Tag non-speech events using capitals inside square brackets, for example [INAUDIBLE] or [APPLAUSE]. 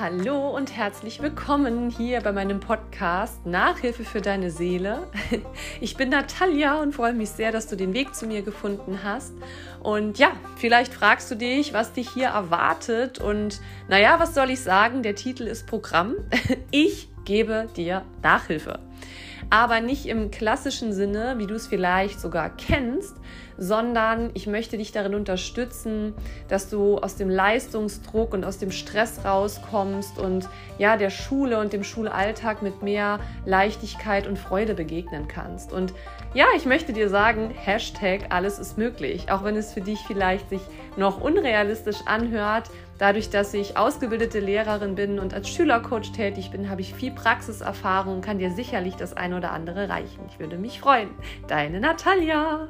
Hallo und herzlich willkommen hier bei meinem Podcast Nachhilfe für deine Seele. [LAUGHS] Ich bin Natalia und freue mich sehr, dass du den Weg zu mir gefunden hast. Und ja, vielleicht fragst du dich, was dich hier erwartet. Und naja, was soll ich sagen? Der Titel ist Programm. [LAUGHS] Ich gebe dir Nachhilfe aber nicht im klassischen Sinne, wie du es vielleicht sogar kennst, sondern ich möchte dich darin unterstützen, dass du aus dem Leistungsdruck und aus dem Stress rauskommst und ja, der Schule und dem Schulalltag mit mehr Leichtigkeit und Freude begegnen kannst. Und ja, ich möchte dir sagen, Hashtag alles ist möglich, auch wenn es für dich vielleicht sich noch unrealistisch anhört. Dadurch, dass ich ausgebildete Lehrerin bin und als Schülercoach tätig bin, habe ich viel Praxiserfahrung und kann dir sicherlich das ein oder andere reichen. Ich würde mich freuen. Deine Natalia.